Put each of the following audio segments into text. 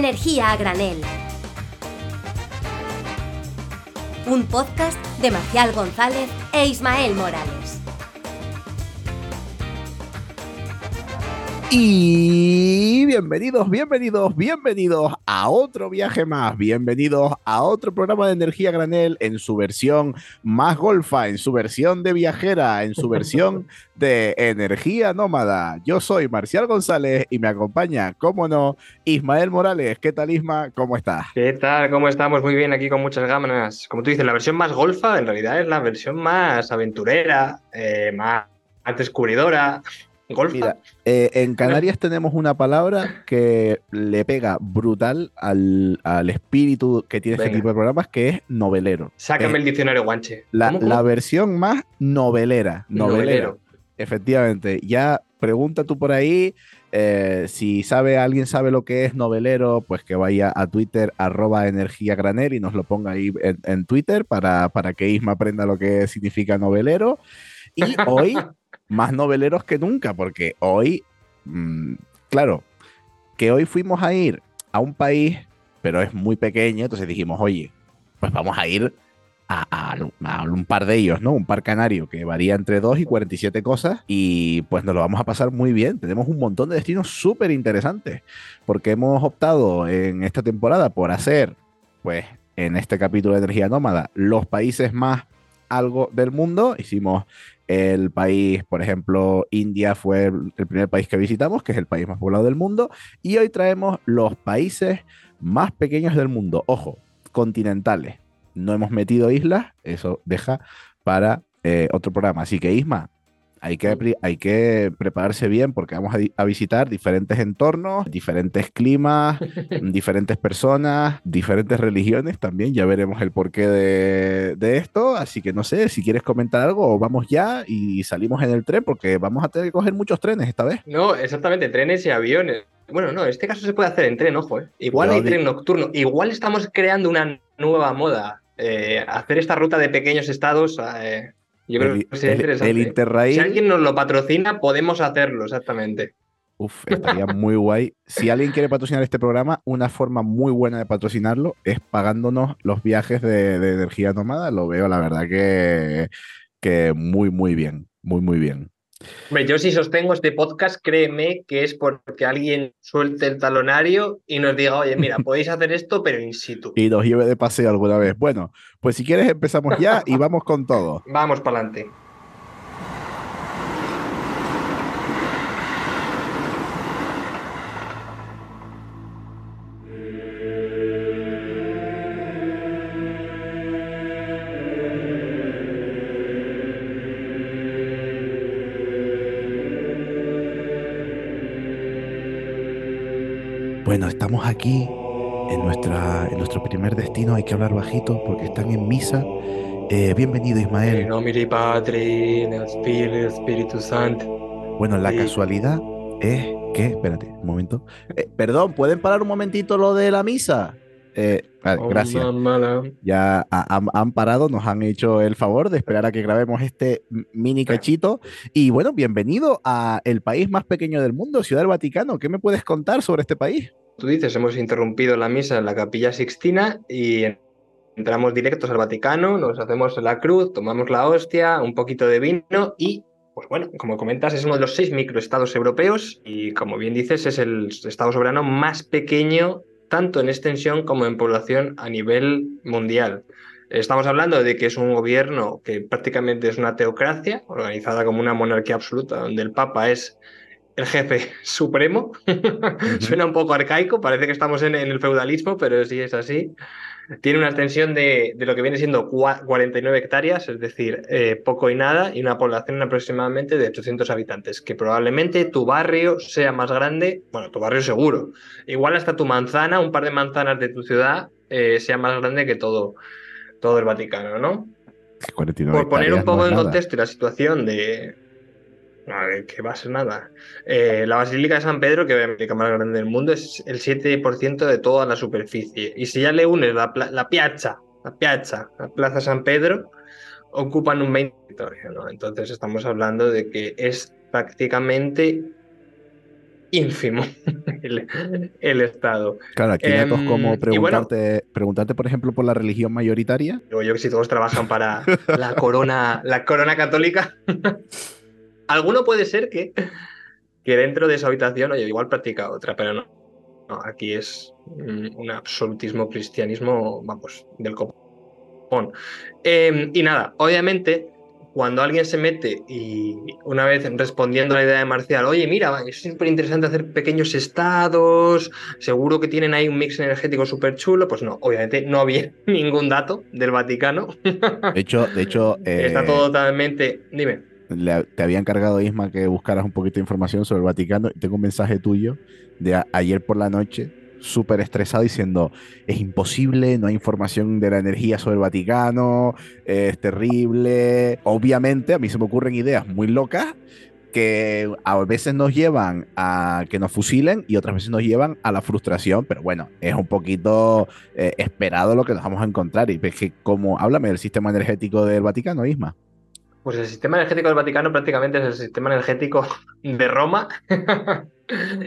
Energía a granel. Un podcast de Marcial González e Ismael Morales. Y bienvenidos, bienvenidos, bienvenidos a otro viaje más, bienvenidos a otro programa de energía granel en su versión más golfa, en su versión de viajera, en su versión de energía nómada. Yo soy Marcial González y me acompaña, como no, Ismael Morales. ¿Qué tal, Isma? ¿Cómo estás? ¿Qué tal? ¿Cómo estamos? Muy bien, aquí con muchas ganas. Como tú dices, la versión más golfa en realidad es la versión más aventurera, eh, más descubridora. Mira, eh, en Canarias tenemos una palabra que le pega brutal al, espíritu que tiene este tipo de programas, que es novelero. Sácame el diccionario guanche. La, versión más novelera. Novelero. Efectivamente. Ya pregunta tú por ahí. Eh, si sabe, alguien sabe lo que es novelero, pues que vaya a Twitter, arroba energía granel y nos lo ponga ahí en, en Twitter para, para que Isma aprenda lo que significa novelero. Y hoy más noveleros que nunca, porque hoy, mm, claro, que hoy fuimos a ir a un país, pero es muy pequeño, entonces dijimos, oye, pues vamos a ir a, un par de ellos, ¿no? Un par canario que varía entre 2 y 47 cosas y pues nos lo vamos a pasar muy bien. Tenemos un montón de destinos súper interesantes porque hemos optado en esta temporada por hacer, pues en este capítulo de Energía Nómada, los países más algo del mundo. Hicimos el país, por ejemplo, India fue el primer país que visitamos, que es el país más poblado del mundo. Y hoy traemos los países más pequeños del mundo. Ojo, continentales. No hemos metido islas, eso deja para eh, otro programa. Así que Isma, hay que, hay que prepararse bien porque vamos a, visitar diferentes entornos, diferentes climas, diferentes personas, diferentes religiones también. Ya veremos el porqué de, de, esto. Así que no sé, si quieres comentar algo, vamos ya y salimos en el tren porque vamos a tener que coger muchos trenes esta vez. No, exactamente, trenes y aviones. Bueno, no, en este caso se puede hacer en tren, ojo. ¿eh? Igual hay tren nocturno. Igual estamos creando una nueva moda. Eh, hacer esta ruta de pequeños estados. Eh, yo creo que sería interesante. Si alguien nos lo patrocina, podemos hacerlo, exactamente. Uf, estaría muy guay. Si alguien quiere patrocinar este programa, una forma muy buena de patrocinarlo es pagándonos los viajes de, energía nómada. Lo veo, la verdad, que, que muy, muy bien. Muy, muy bien. Hombre, yo si sostengo este podcast, créeme que es porque alguien suelte el talonario y nos diga, oye, mira, podéis hacer esto, pero in situ. Y nos lleve de paseo alguna vez. Bueno, pues si quieres empezamos ya y vamos con todo. Vamos para adelante. Estamos aquí en, nuestra, en nuestro primer destino. Hay que hablar bajito porque están en misa. Eh, bienvenido, Ismael. En nombre del Padre, del Espíritu Santo. Bueno, la casualidad es que, espérate, un momento. Eh, perdón, ¿pueden parar un momentito lo de la misa? Eh, oh, gracias. Ya han, parado, nos han hecho el favor de esperar a que grabemos este mini cachito. Y bueno, bienvenido a el país más pequeño del mundo, Ciudad del Vaticano. ¿Qué me puedes contar sobre este país? Tú dices, hemos interrumpido la misa en la capilla Sixtina y entramos directos al Vaticano, nos hacemos la cruz, tomamos la hostia, un poquito de vino y, pues bueno, como comentas, es uno de los seis microestados europeos y, como bien dices, es el estado soberano más pequeño tanto en extensión como en población a nivel mundial. Estamos hablando de que es un gobierno que prácticamente es una teocracia, organizada como una monarquía absoluta, donde el Papa es el jefe supremo. Suena un poco arcaico, parece que estamos en, el feudalismo, pero sí es así. Tiene una extensión de, lo que viene siendo 49 hectáreas, es decir, eh, poco y nada, y una población aproximadamente de 800 habitantes, que probablemente tu barrio sea más grande, bueno, tu barrio seguro. Igual hasta tu manzana, un par de manzanas de tu ciudad, eh, sea más grande que todo, todo el Vaticano, ¿no? Por poner un poco en contexto la situación de, que va a ser nada. Eh, la Basílica de San Pedro, que es la basílica más grande del mundo, es el 7% de toda la superficie. Y si ya le unes la, la piazza, la piazza, la Plaza San Pedro, ocupan un 20%. ¿no? Entonces estamos hablando de que es prácticamente ínfimo el, Estado. Claro, aquí datos em, como preguntarte, preguntarte, por ejemplo, por la religión mayoritaria. Digo yo que si todos trabajan para la corona, la corona católica, alguno puede ser que, que dentro de esa habitación, oye, igual practica otra, pero no. no aquí es un absolutismo cristianismo, vamos, del copón. Em, y nada, obviamente cuando alguien se mete y una vez respondiendo a la idea de Marcial, oye, mira, es súper interesante hacer pequeños estados, seguro que tienen ahí un mix energético súper chulo, pues no, obviamente no había ningún dato del Vaticano. De hecho, de hecho... Está todo totalmente... Dime. Te había encargado, Isma, que buscaras un poquito de información sobre el Vaticano. Tengo un mensaje tuyo de ayer por la noche súper estresado diciendo, es imposible, no hay información de la energía sobre el Vaticano, es terrible. Obviamente a mí se me ocurren ideas muy locas que a veces nos llevan a que nos fusilen y otras veces nos llevan a la frustración, pero bueno, es un poquito eh, esperado lo que nos vamos a encontrar. Y es que, como, háblame del sistema energético del Vaticano, Isma. Pues el sistema energético del Vaticano prácticamente es el sistema energético de Roma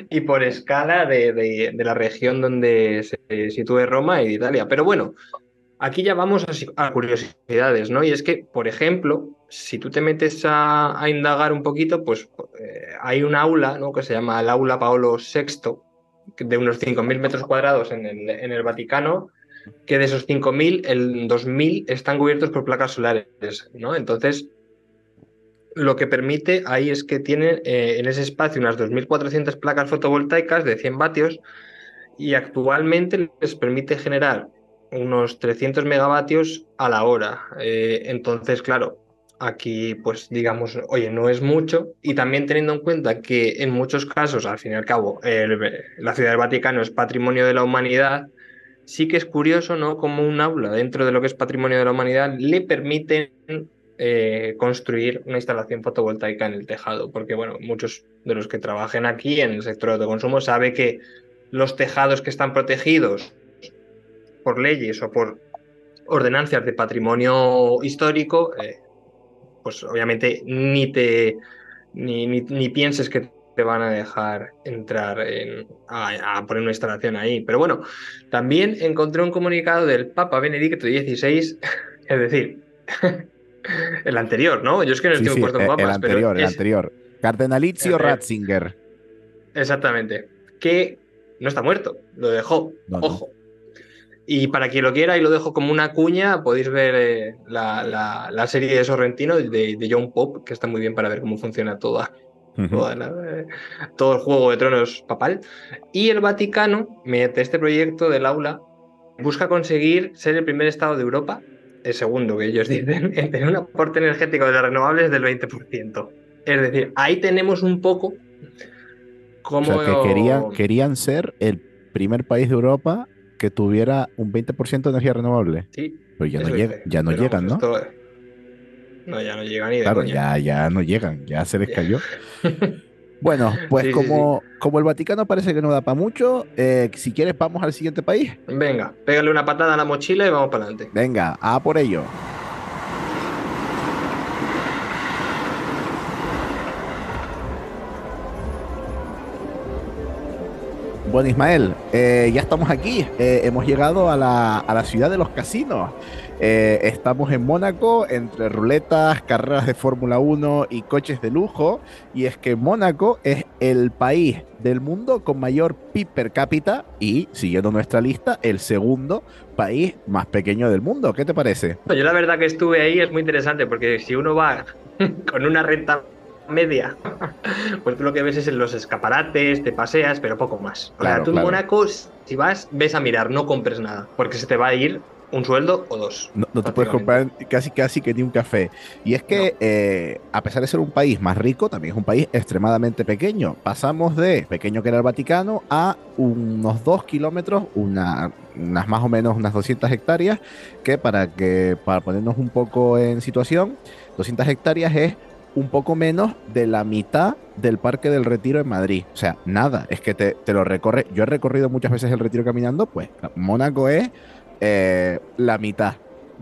y por escala de, la región donde se sitúe Roma y Italia. Pero bueno, aquí ya vamos a, curiosidades, ¿no? Y es que, por ejemplo, si tú te metes a, indagar un poquito, pues eh, hay un aula, ¿no? Que se llama el aula Paolo VI, de unos 5.000 metros cuadrados en el, en el Vaticano, que de esos 5.000, el 2.000 están cubiertos por placas solares, ¿no? Entonces, lo que permite ahí es que tienen eh, en ese espacio unas 2.400 placas fotovoltaicas de 100 vatios y actualmente les permite generar unos 300 megavatios a la hora. Eh, entonces, claro, aquí pues digamos, oye, no es mucho y también teniendo en cuenta que en muchos casos, al fin y al cabo, la ciudad del Vaticano es patrimonio de la humanidad, sí que es curioso, ¿no? Como un aula dentro de lo que es patrimonio de la humanidad le permiten eh, construir una instalación fotovoltaica en el tejado, porque bueno, muchos de los que trabajen aquí en el sector de autoconsumo sabe que los tejados que están protegidos por leyes o por ordenancias de patrimonio histórico, eh, pues obviamente ni te ni, ni, pienses que te van a dejar entrar a, a, poner una instalación ahí. Pero bueno, también encontré un comunicado del Papa Benedicto XVI, es decir, el anterior, ¿no? Yo es que no estoy puesto en papas, El anterior, el anterior. Cardenalizio Ratzinger. Exactamente. Que no está muerto, lo dejó. Ojo. Y para quien lo quiera, y lo dejo como una cuña, podéis ver eh, la, serie de Sorrentino de, de, John Pop, que está muy bien para ver cómo funciona toda, eh, todo el juego de tronos papal. Y el Vaticano, mediante este proyecto del aula, busca conseguir ser el primer estado de Europa el segundo que ellos dicen, en tener un aporte energético de las renovables del 20%. Es decir, ahí tenemos un poco como... O sea, que querían, querían ser el primer país de Europa que tuviera un 20% de energía renovable. Sí. Pero ya no, llega, ya no llegan, ¿no? No, ya no llegan ni de Claro, ya, ya no llegan, ya se les cayó. Bueno, pues como, como el Vaticano parece que no da para mucho, eh, si quieres vamos al siguiente país. Venga, pégale una patada a la mochila y vamos para adelante. Venga, a por ello. Bueno, Ismael, eh, ya estamos aquí. Eh, hemos llegado a la, a la, ciudad de los casinos. Eh, estamos en Mónaco entre ruletas, carreras de Fórmula 1 y coches de lujo. Y es que Mónaco es el país del mundo con mayor PIB per cápita y, siguiendo nuestra lista, el segundo país más pequeño del mundo. ¿Qué te parece? Yo la verdad que estuve ahí es muy interesante porque si uno va con una renta media, pues tú lo que ves es en los escaparates, te paseas, pero poco más. O sea, tú en Mónaco, si vas, ves a mirar, no compres nada, porque se te va a ir un sueldo o dos. No, te puedes comprar casi casi que ni un café. Y es que, eh, a pesar de ser un país más rico, también es un país extremadamente pequeño. Pasamos de pequeño que era el Vaticano a unos dos kilómetros, una, unas más o menos unas 200 hectáreas, que para, que para ponernos un poco en situación, 200 hectáreas es un poco menos de la mitad del Parque del Retiro en Madrid. O sea, nada, es que te, te, lo recorre. Yo he recorrido muchas veces el Retiro caminando, pues Mónaco es eh, la mitad.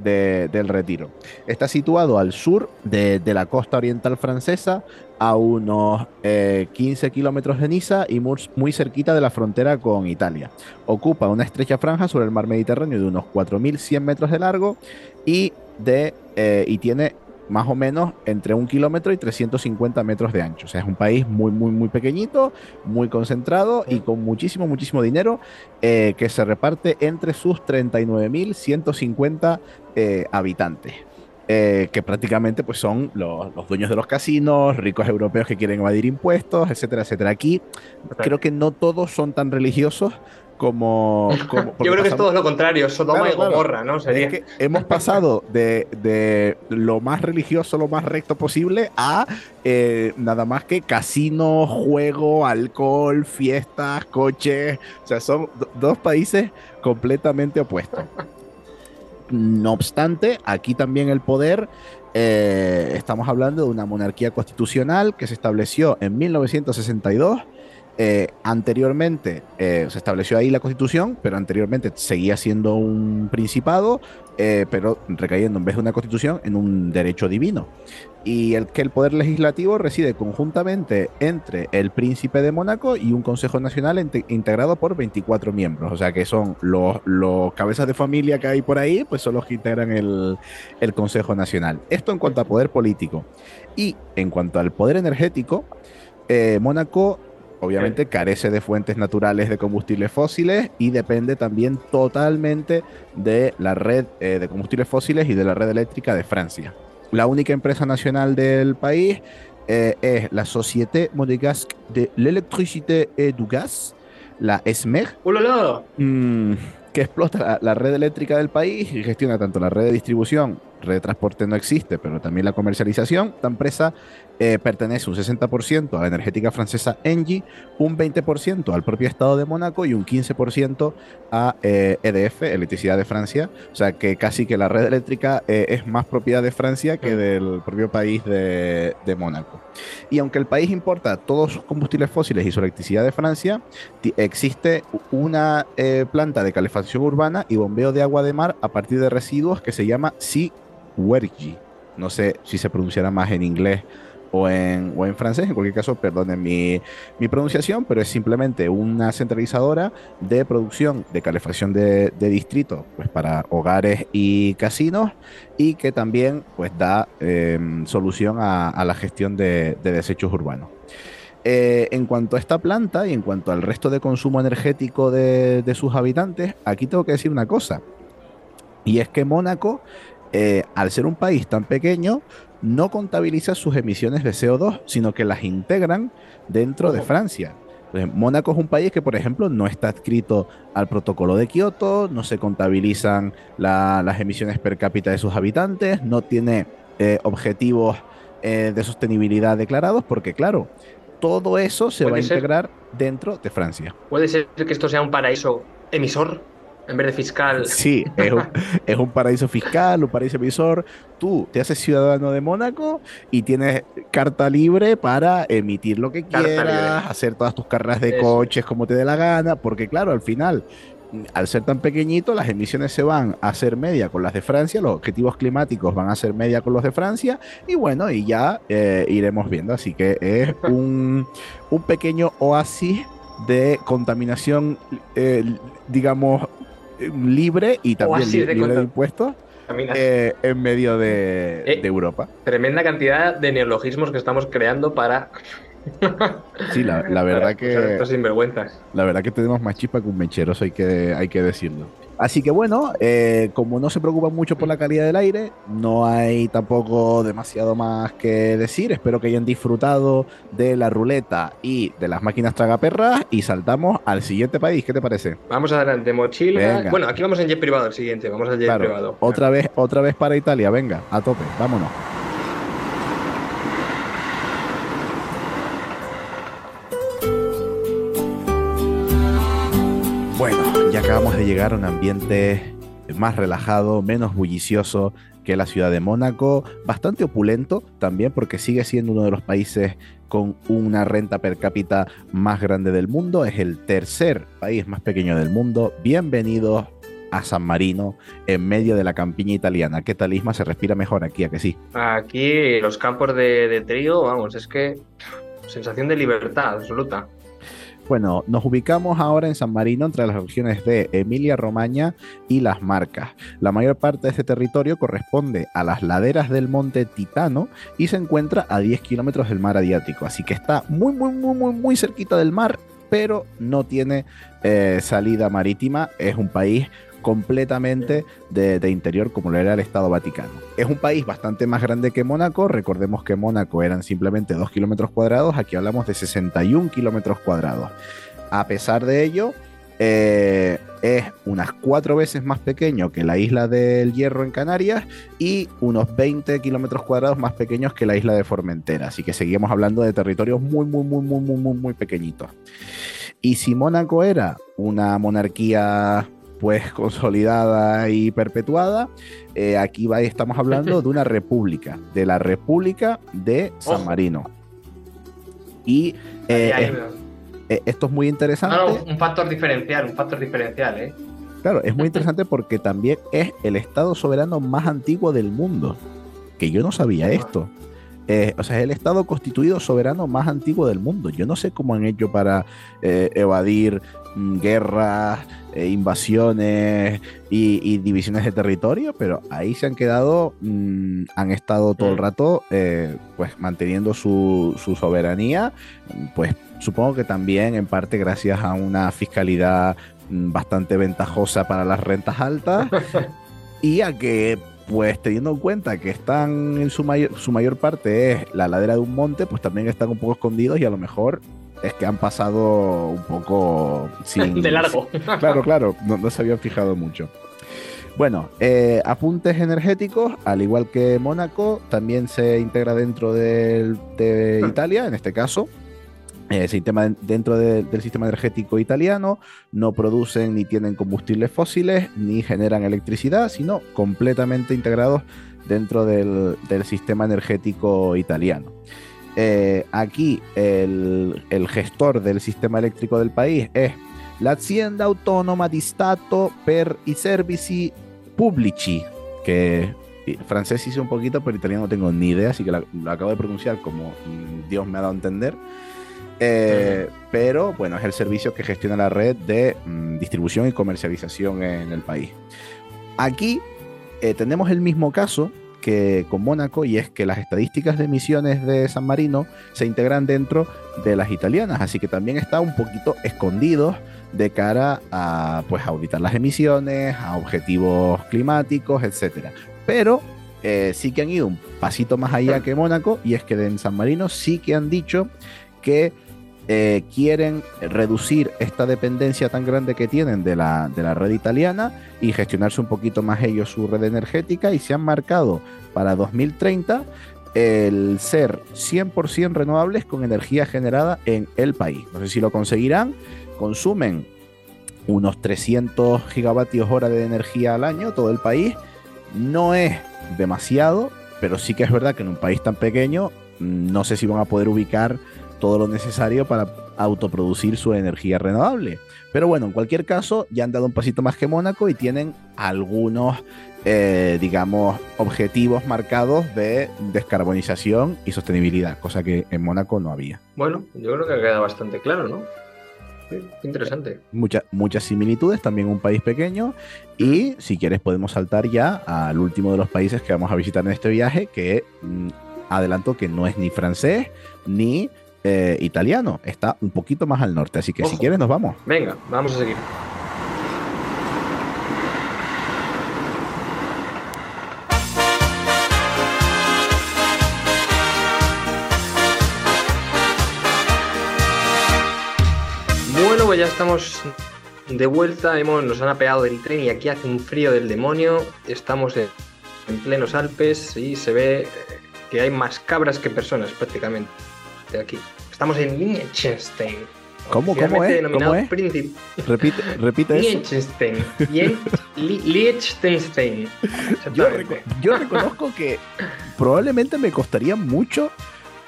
del Retiro. Está situado al sur de, la costa oriental francesa, a unos 15 eh, kilómetros de Niza y muy, cerquita de la frontera con Italia. Ocupa una estrecha franja sobre el mar Mediterráneo de unos 4.100 metros de largo y, de, eh, y tiene más o menos entre un kilómetro y 350 metros de ancho. O sea, es un país muy, muy, muy pequeñito, muy concentrado y con muchísimo, muchísimo dinero eh, que se reparte entre sus 39.150 eh, habitantes. Eh, que prácticamente pues, son los, los, dueños de los casinos, ricos europeos que quieren evadir impuestos, etcétera, etcétera. Aquí creo que no todos son tan religiosos como... Yo creo que es todo lo contrario, Sodoma y Gomorra, ¿no? Sería... que hemos pasado de, lo más religioso, lo más recto posible, a eh, nada más que casino, juego, alcohol, fiestas, coches. O sea, son dos países completamente opuestos. No obstante, aquí también el poder eh, estamos hablando de una monarquía constitucional que se estableció en 1962 eh, anteriormente eh, se estableció ahí la constitución, pero anteriormente seguía siendo un principado, eh, pero recayendo en vez de una constitución en un derecho divino. Y el que el poder legislativo reside conjuntamente entre el príncipe de Mónaco y un consejo nacional integrado por 24 miembros. O sea que son los, cabezas de familia que hay por ahí, pues son los que integran el, el consejo nacional. Esto en cuanto a poder político. Y en cuanto al poder energético, Mónaco obviamente carece de fuentes naturales de combustibles fósiles y depende también totalmente de la red eh, de combustibles fósiles y de la red eléctrica de Francia. La única empresa nacional del país eh, es la Société Monégasque de l'Électricité et du Gaz, la ESMEG, mm, que explota la red eléctrica del país y gestiona tanto la red de distribución red de transporte no existe, pero también la comercialización. Esta empresa eh, pertenece un 60% a la energética francesa Engie, un 20% al propio Estado de Mónaco y un 15% a EDF, eh, e Electricidad de Francia. O sea que casi que la red eléctrica eh, es más propiedad de Francia que del propio país de, de, Mónaco. Y aunque el país importa todos sus combustibles fósiles y su electricidad de Francia, existe una planta de calefacción urbana y bombeo de agua de mar a partir de residuos que se llama Sea Wergi. No sé si se pronunciará más en inglés o en, o en francés. En cualquier caso, perdonen mi, mi, pronunciación, pero es simplemente una centralizadora de producción de calefacción de, de distrito pues, para hogares y casinos y que también pues, da em, solución a, la gestión de, desechos urbanos. Eh, en cuanto a esta planta y en cuanto al resto de consumo energético de, sus habitantes, aquí tengo que decir una cosa. Y es que Mónaco eh, al ser un país tan pequeño, no contabiliza sus emisiones de CO2, sino que las integran dentro de Francia. Mónaco es un país que, por ejemplo, no está adscrito al protocolo de Kioto, no se contabilizan las emisiones per cápita de sus habitantes, no tiene eh, objetivos eh, de sostenibilidad declarados, porque claro, todo eso se va a integrar dentro de Francia. ¿Puede ser que esto sea un paraíso emisor? En vez de fiscal. Sí, es un, paraíso fiscal, un paraíso emisor. Tú te haces ciudadano de Mónaco y tienes carta libre para emitir lo que quieras, hacer todas tus carreras de coches como te dé la gana, porque claro, al final al ser tan pequeñito, las emisiones se van a hacer media con las de Francia, los objetivos climáticos van a ser media con los de Francia, y bueno, y ya eh, iremos viendo. Así que es un, un pequeño oasis de contaminación, eh, digamos, libre y también libre de, impuestos eh, en medio de, eh, de, Europa. Tremenda cantidad de neologismos que estamos creando para. Sí, la, la verdad que. sinvergüenzas. La verdad que tenemos más chispa que un mechero, hay que, hay que decirlo. Así que bueno, eh, como no se preocupan mucho por la calidad del aire, no hay tampoco demasiado más que decir. Espero que hayan disfrutado de la ruleta y de las máquinas tragaperras y saltamos al siguiente país. ¿Qué te parece? Vamos adelante, mochila. Bueno, aquí vamos en jet privado el siguiente, vamos al jet privado. Otra vez, otra vez para Italia, venga, a tope, vámonos. Llegar a un ambiente más relajado, menos bullicioso que la ciudad de Mónaco, bastante opulento también porque sigue siendo uno de los países con una renta per cápita más grande del mundo, es el tercer país más pequeño del mundo. Bienvenidos a San Marino en medio de la campiña italiana. ¿Qué tal, Isma? ¿Se respira mejor aquí, a sí? Aquí los campos de, de trigo, vamos, es que sensación de libertad absoluta. Bueno, nos ubicamos ahora en San Marino entre las regiones de Emilia-Romagna y Las Marcas. La mayor parte de este territorio corresponde a las laderas del monte Titano y se encuentra a 10 kilómetros del mar Adriático, así que está muy, muy, muy, muy, muy cerquita del mar, pero no tiene eh, salida marítima. Es un país completamente de, interior como lo era el Estado Vaticano. Es un país bastante más grande que Mónaco, recordemos que Mónaco eran simplemente 2 kilómetros cuadrados, aquí hablamos de 61 kilómetros cuadrados. A pesar de ello, eh, es unas cuatro veces más pequeño que la isla del Hierro en Canarias y unos 20 kilómetros cuadrados más pequeños que la isla de Formentera. Así que seguimos hablando de territorios muy, muy, muy, muy, muy, muy, muy pequeñitos. Y si Mónaco era una monarquía pues consolidada y perpetuada. Eh, aquí va, estamos hablando de una república, de la República de San Marino. Y eh, eh, esto es muy interesante. un factor diferencial, un factor diferencial, ¿eh? Claro, es muy interesante porque también es el estado soberano más antiguo del mundo. Que yo no sabía esto. O sea, es el estado constituido soberano más antiguo del mundo. Yo no sé cómo han hecho para evadir mm, guerras, eh, invasiones y, divisiones de territorio, pero ahí se han quedado, mm, han estado todo el mm. rato eh, pues manteniendo su, soberanía, pues supongo que también en parte gracias a una fiscalidad bastante ventajosa para las rentas altas y a que pues teniendo en cuenta que están en su mayor, su mayor parte es la ladera de un monte, pues también están un poco escondidos y a lo mejor es que han pasado un poco sin... de largo. claro, claro, no, se habían fijado mucho. Bueno, eh, apuntes energéticos, al igual que Mónaco, también se integra dentro de ah. Italia, en este caso. Eh, dentro del sistema energético italiano, no producen ni tienen combustibles fósiles, ni generan electricidad, sino completamente integrados dentro del sistema energético italiano. Eh, aquí el, gestor del sistema eléctrico del país es la Hacienda Autónoma di Stato per i Servizi Pubblici, que francés hice un poquito, pero italiano no tengo ni idea, así que lo acabo de pronunciar como Dios me ha dado a entender. Eh, pero bueno, es el servicio que gestiona la red de mm, distribución y comercialización en el país. Aquí eh, tenemos el mismo caso, que con Mónaco y es que las estadísticas de emisiones de San Marino se integran dentro de las italianas, así que también está un poquito escondido de cara a pues auditar las emisiones, a objetivos climáticos, etcétera. Pero eh, sí que han ido un pasito más allá que Mónaco y es que en San Marino sí que han dicho que eh, quieren reducir esta dependencia tan grande que tienen de la, de la red italiana y gestionarse un poquito más ellos su red energética y se han marcado para 2030 el ser 100% renovables con energía generada en el país. No sé si lo conseguirán, consumen unos 300 gigavatios hora de energía al año todo el país. No es demasiado, pero sí que es verdad que en un país tan pequeño mm, no sé si van a poder ubicar todo lo necesario para autoproducir su energía renovable. Pero bueno, en cualquier caso, ya han dado un pasito más que Mónaco y tienen algunos, eh, digamos, objetivos marcados de descarbonización y sostenibilidad, cosa que en Mónaco no había. Bueno, yo creo que queda bastante claro, ¿no? interesante. muchas similitudes, también un país pequeño. Y si quieres, podemos saltar ya al último de los países que vamos a visitar en este viaje, que mm, adelanto que no es ni francés ni eh, italiano. Está un poquito más al norte, así que si quieres nos vamos. Venga, vamos a seguir. Bueno, pues ya estamos de vuelta, hemos, nos han apeado del tren y aquí hace un frío del demonio. Estamos en, en plenos Alpes y se ve que hay más cabras que personas prácticamente aquí. Estamos en Liechtenstein. ¿Cómo, cómo es? ¿Cómo es? Repite, repite Liechtenstein. Liechtenstein. Yo, yo, reconozco que probablemente me costaría mucho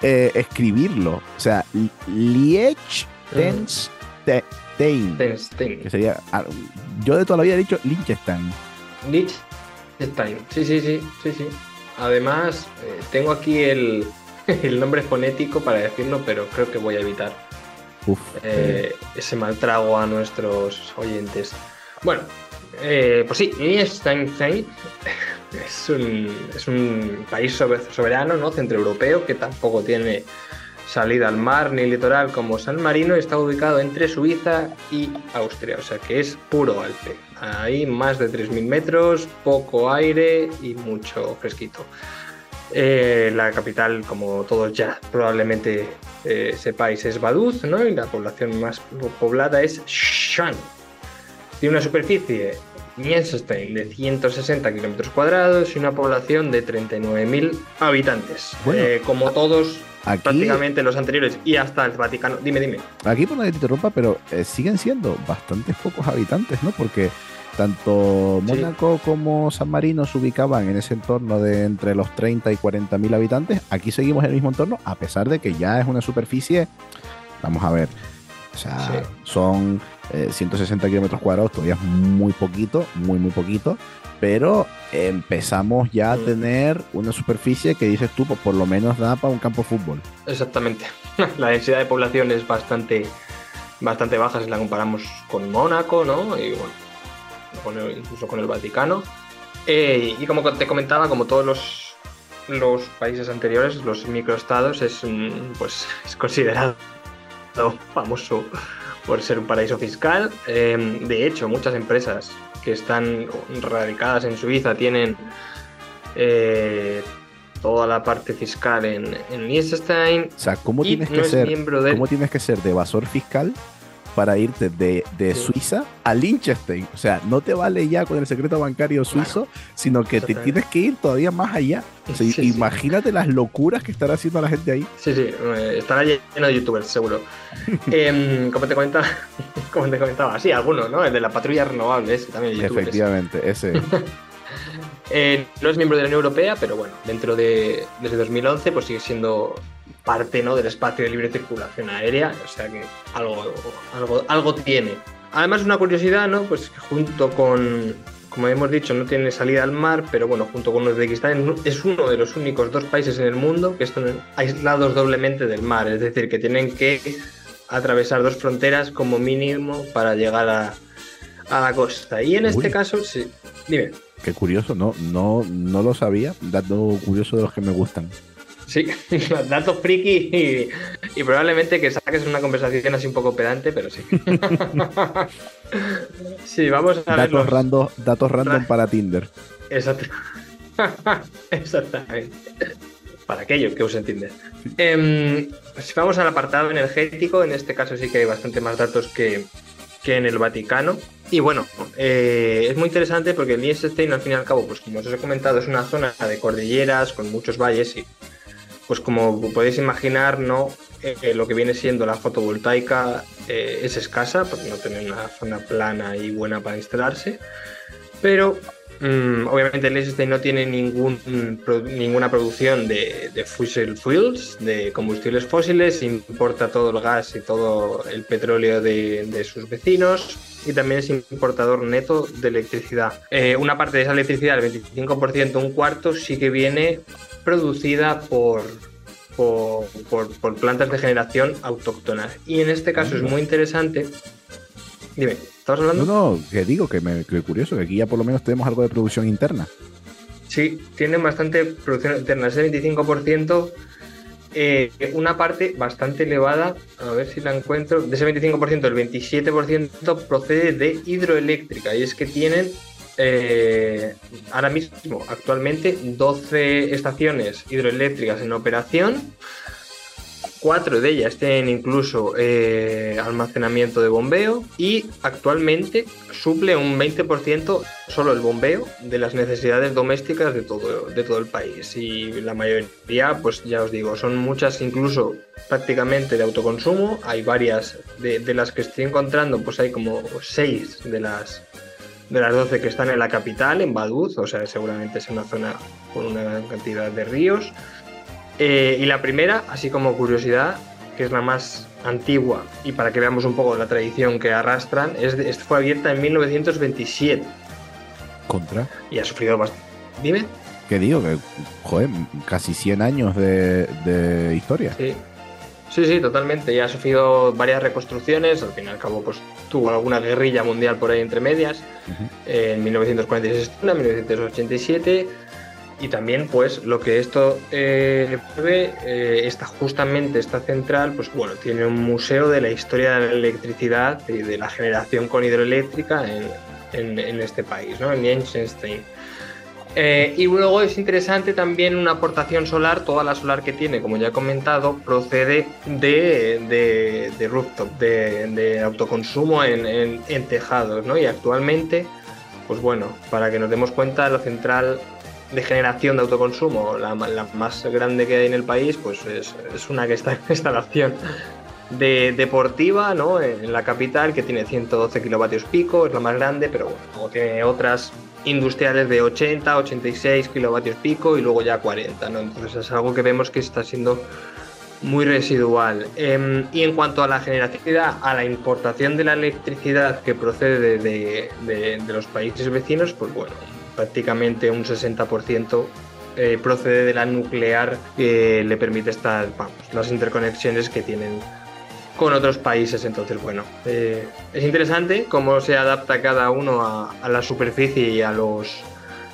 eh, escribirlo. O sea, Liechtenstein. Que sería. Yo de toda la vida he dicho Liechtenstein. Liechtenstein. Sí, sí, sí, sí, sí. Además, eh, tengo aquí el, el nombre fonético para decirlo, pero creo que voy a evitar Uf. eh, ese mal trago a nuestros oyentes. Bueno, eh, pues sí, Liechtenstein es un, es un país sobe- soberano, ¿no? Centroeuropeo, que tampoco tiene salida al mar ni litoral como San Marino, y está ubicado entre Suiza y Austria, o sea que es puro Alpe. Hay más de 3.000 metros, poco aire y mucho fresquito. Eh, la capital, como todos ya probablemente eh, sepáis, es Vaduz, ¿no? Y la población más po- poblada es Shan. Tiene una superficie, Liechtenstein, de 160 kilómetros cuadrados y una población de 39.000 habitantes. Bueno, Eh, como todos, Aquí, prácticamente los anteriores y hasta el Vaticano. Dime, dime. aquí por no que te interrumpa, pero eh, siguen siendo bastantes pocos habitantes, ¿no? Porque tanto Sí. Mónaco como San Marino se ubicaban en ese entorno de entre los 30 y 40 mil habitantes. Aquí seguimos en el mismo entorno, a pesar de que ya es una superficie. Vamos a ver. O sea, Sí. son eh, 160 kilómetros cuadrados, todavía es muy poquito, muy, muy poquito. Pero empezamos ya a Mm. tener una superficie que dices tú, pues por lo menos da para un campo de fútbol. Exactamente. La densidad de población es bastante, bastante baja si la comparamos con Mónaco, ¿no? Y bueno, con el- incluso con el Vaticano. Eh, y como te comentaba, como todos los, los países anteriores, los microestados es, un- pues, es considerado famoso por ser un paraíso fiscal. Eh, de hecho, muchas empresas que están radicadas en Suiza tienen eh, toda la parte fiscal en, en Liechtenstein O sea, ¿cómo y tienes no que es ser? miembro de... ¿Cómo tienes que ser de evasor fiscal para irte de, de Sí. Suiza a Liechtenstein? O sea, no te vale ya con el secreto bancario suizo, sino que te tienes que ir todavía más allá. O sea, Sí, sí. imagínate las locuras que estará haciendo la gente ahí. Sí, sí, eh, estará lleno de youtubers, seguro. Em, como te comentaba, como te comentaba, sí, algunos, ¿no? El de la patrulla renovable, ese también youtubers. Efectivamente, ese. Eh, no es miembro de la Unión Europea, pero bueno, dentro de desde 2011 pues sigue siendo parte ¿no? del espacio de libre circulación aérea, o sea que algo, algo, algo tiene. Además, una curiosidad, ¿no? Pues que junto con, como hemos dicho, no tiene salida al mar, pero bueno, junto con Uzbekistán es uno de los únicos dos países en el mundo que están aislados doblemente del mar, es decir, que tienen que atravesar dos fronteras como mínimo para llegar a, a la costa. Y en este caso, sí, dime. Qué curioso, no, no, no lo sabía. Dato curioso de los que me gustan. Sí, datos friki y, y probablemente que saques una conversación así un poco pedante, pero sí. sí, vamos a ver Datos, random, datos random Ra- para Tinder. Exacto. Exactamente. Para aquellos que usen Tinder. Em, si vamos al apartado energético, en este caso sí que hay bastante más datos que, que en el Vaticano. Y bueno, eh, es muy interesante porque el Liechtenstein, al fin y al cabo, pues como os he comentado, es una zona de cordilleras con muchos valles y pues como podéis imaginar, ¿no? Eh, lo que viene siendo la fotovoltaica eh, es escasa porque no tiene una zona plana y buena para instalarse. Pero mm, obviamente Liechtenstein no tiene ningún, pro- ninguna producción de, de fossil fuels, de combustibles fósiles, importa todo el gas y todo el petróleo de, de sus vecinos y también es importador neto de electricidad. Eh, una parte de esa electricidad, el 25%, un cuarto, sí que viene producida por, por, por- por plantas de generación autóctonas. Y en este caso es muy interesante. Dime, ¿estabas hablando? No, no, que digo que me que curioso, que aquí ya por lo menos tenemos algo de producción interna. Sí, tienen bastante producción interna, ese 25%, eh, una parte bastante elevada, a ver si la encuentro, de ese 25%, el 27% procede de hidroeléctrica, y es que tienen eh, ahora mismo, actualmente, 12 estaciones hidroeléctricas en operación, cuatro de ellas tienen incluso eh, almacenamiento de bombeo y actualmente suple un 20% solo el bombeo de las necesidades domésticas de todo, de todo el país. Y la mayoría, pues ya os digo, son muchas incluso prácticamente de autoconsumo. Hay varias de, de las que estoy encontrando, pues hay como seis de las de las 12 que están en la capital, en Vaduz, o sea, seguramente es una zona con una gran cantidad de ríos. Eh, y la primera, así como curiosidad, que es la más antigua y para que veamos un poco la tradición que arrastran, es, fue abierta en 1927. ¿Contra? Y ha sufrido bastante. Dime. ¿Qué digo? Que, joder, casi 100 años de, historia. Sí. Sí, sí, totalmente. Ya ha sufrido varias reconstrucciones. Al fin y al cabo, pues tuvo alguna guerrilla mundial por ahí entre medias. En 1946, en 1987 y también pues lo que esto eh, eh, está justamente esta central pues bueno tiene un museo de la historia de la electricidad y de la generación con hidroeléctrica en, en, este país ¿no? en Liechtenstein eh, y luego es interesante también una aportación solar, toda la solar que tiene, como ya he comentado, procede de, de, rooftop, de, de autoconsumo en, en, en, tejados, ¿no? Y actualmente, pues bueno, para que nos demos cuenta, la central de generación de autoconsumo, la, más grande que hay en el país, pues es, una que está en instalación de, deportiva, ¿no? En la capital, que tiene 112 kilovatios pico, es la más grande, pero bueno, tiene otras industriales de 80, 86 kilovatios pico y luego ya 40, ¿no? Entonces es algo que vemos que está siendo muy residual. Em, y en cuanto a la generación, a la importación de la electricidad que procede de, de los países vecinos, pues bueno, prácticamente un 60% eh, procede de la nuclear que le permite estar, vamos, las interconexiones que tienen con otros países. Entonces, bueno, eh, es interesante cómo se adapta cada uno a, la superficie y a los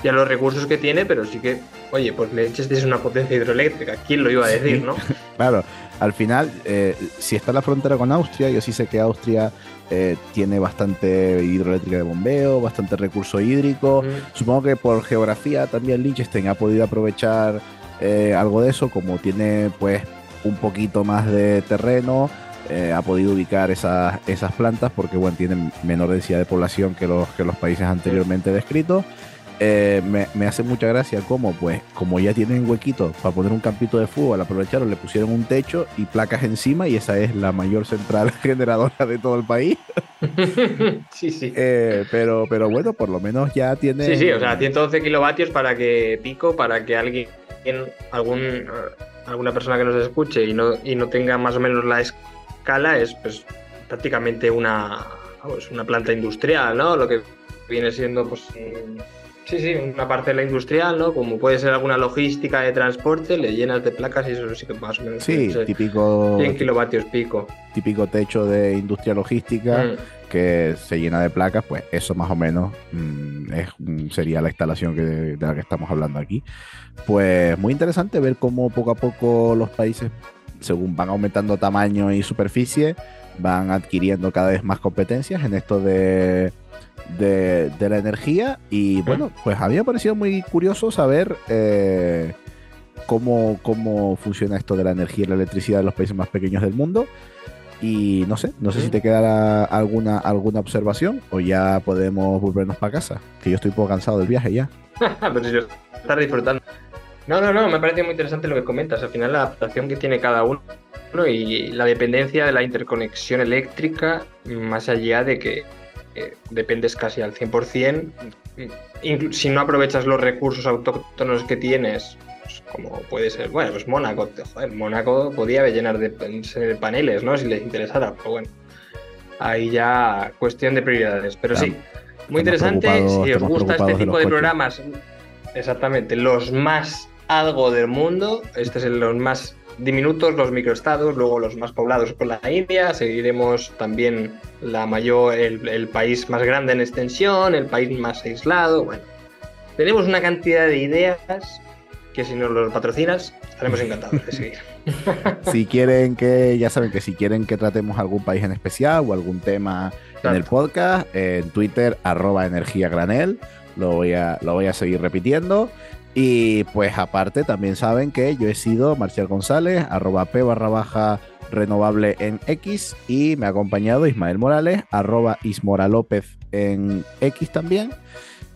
y a los recursos que tiene, pero sí que, oye, pues Leches es una potencia hidroeléctrica. ¿Quién lo iba a decir, no? claro, al final, eh, si está la frontera con Austria, yo sí sé que Austria eh, tiene bastante hidroeléctrica de bombeo, bastante recurso hídrico. Supongo que por geografía también Liechtenstein ha podido aprovechar eh, algo de eso, como tiene pues un poquito más de terreno, eh, ha podido ubicar esas, esas plantas porque bueno, tienen menor densidad de población que los, que los países anteriormente descritos. Eh, me, hace mucha gracia como, pues, como ya tienen huequitos para poner un campito de fútbol, aprovecharon, le pusieron un techo y placas encima y esa es la mayor central generadora de todo el país. sí, sí. Eh, pero, pero bueno, por lo menos ya tiene... Sí, sí, o sea, 112 kilovatios para que pico, para que alguien, algún, alguna persona que nos escuche y no, y no tenga más o menos la escala, es pues prácticamente una, una planta industrial, ¿no? Lo que viene siendo pues Sí, sí, una parcela industrial, ¿no? Como puede ser alguna logística de transporte, le llenas de placas y eso sí que más o menos. Sí, típico. 100 kilovatios pico. Típico techo de industria logística mm. que se llena de placas, pues eso más o menos mm, es, sería la instalación que, de la que estamos hablando aquí. Pues muy interesante ver cómo poco a poco los países, según van aumentando tamaño y superficie, van adquiriendo cada vez más competencias en esto de de, la energía. Y bueno, pues había parecido muy curioso saber eh, cómo, cómo funciona esto de la energía y la electricidad en los países más pequeños del mundo. Y no sé, no sé si te quedará alguna, alguna observación o ya podemos volvernos para casa, que yo estoy un poco cansado del viaje ya. Pero si disfrutando. No, no, no, me parece muy interesante lo que comentas. Al final la adaptación que tiene cada uno y la dependencia de la interconexión eléctrica, más allá de que dependes casi al 100%. Si no aprovechas los recursos autóctonos que tienes, pues, como puede ser, bueno, pues Mónaco, joder, Mónaco podía llenar de, paneles, ¿no? Si les interesara, pero bueno, ahí ya cuestión de prioridades. Pero sí, muy interesante. Si os gusta este tipo de, programas, exactamente, los más algo del mundo, este es el, los más diminutos los microestados, luego los más poblados con la India, seguiremos también la mayor, el, país más grande en extensión, el país más aislado, bueno. Tenemos una cantidad de ideas que si nos los patrocinas, estaremos encantados de seguir. si quieren que, ya saben que si quieren que tratemos algún país en especial o algún tema en el podcast, en Twitter, arroba energía granel, lo voy a, lo voy a seguir repitiendo. Y pues aparte también saben que yo he sido Marcial González, arroba P barra baja renovable en X y me ha acompañado Ismael Morales, arroba Ismora López en X también.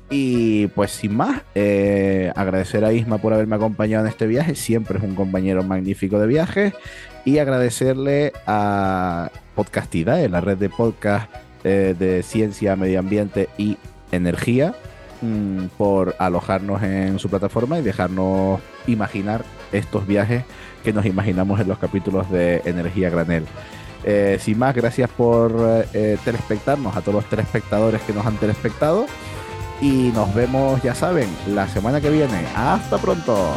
Y pues sin más, eh, agradecer a Isma por haberme acompañado en este viaje, siempre es un compañero magnífico de viajes. Y agradecerle a Podcastida, en la red de podcast eh, de ciencia, medio ambiente y energía, Mm, por alojarnos en su plataforma y dejarnos imaginar estos viajes que nos imaginamos en los capítulos de Energía Granel. Eh, sin más, gracias por eh, telespectarnos a todos los telespectadores que nos han telespectado. Y nos vemos, ya saben, la semana que viene. Hasta pronto.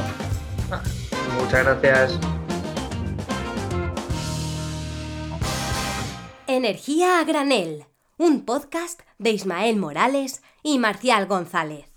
Muchas gracias. Energía a granel, un podcast de Ismael Morales y Marcial González.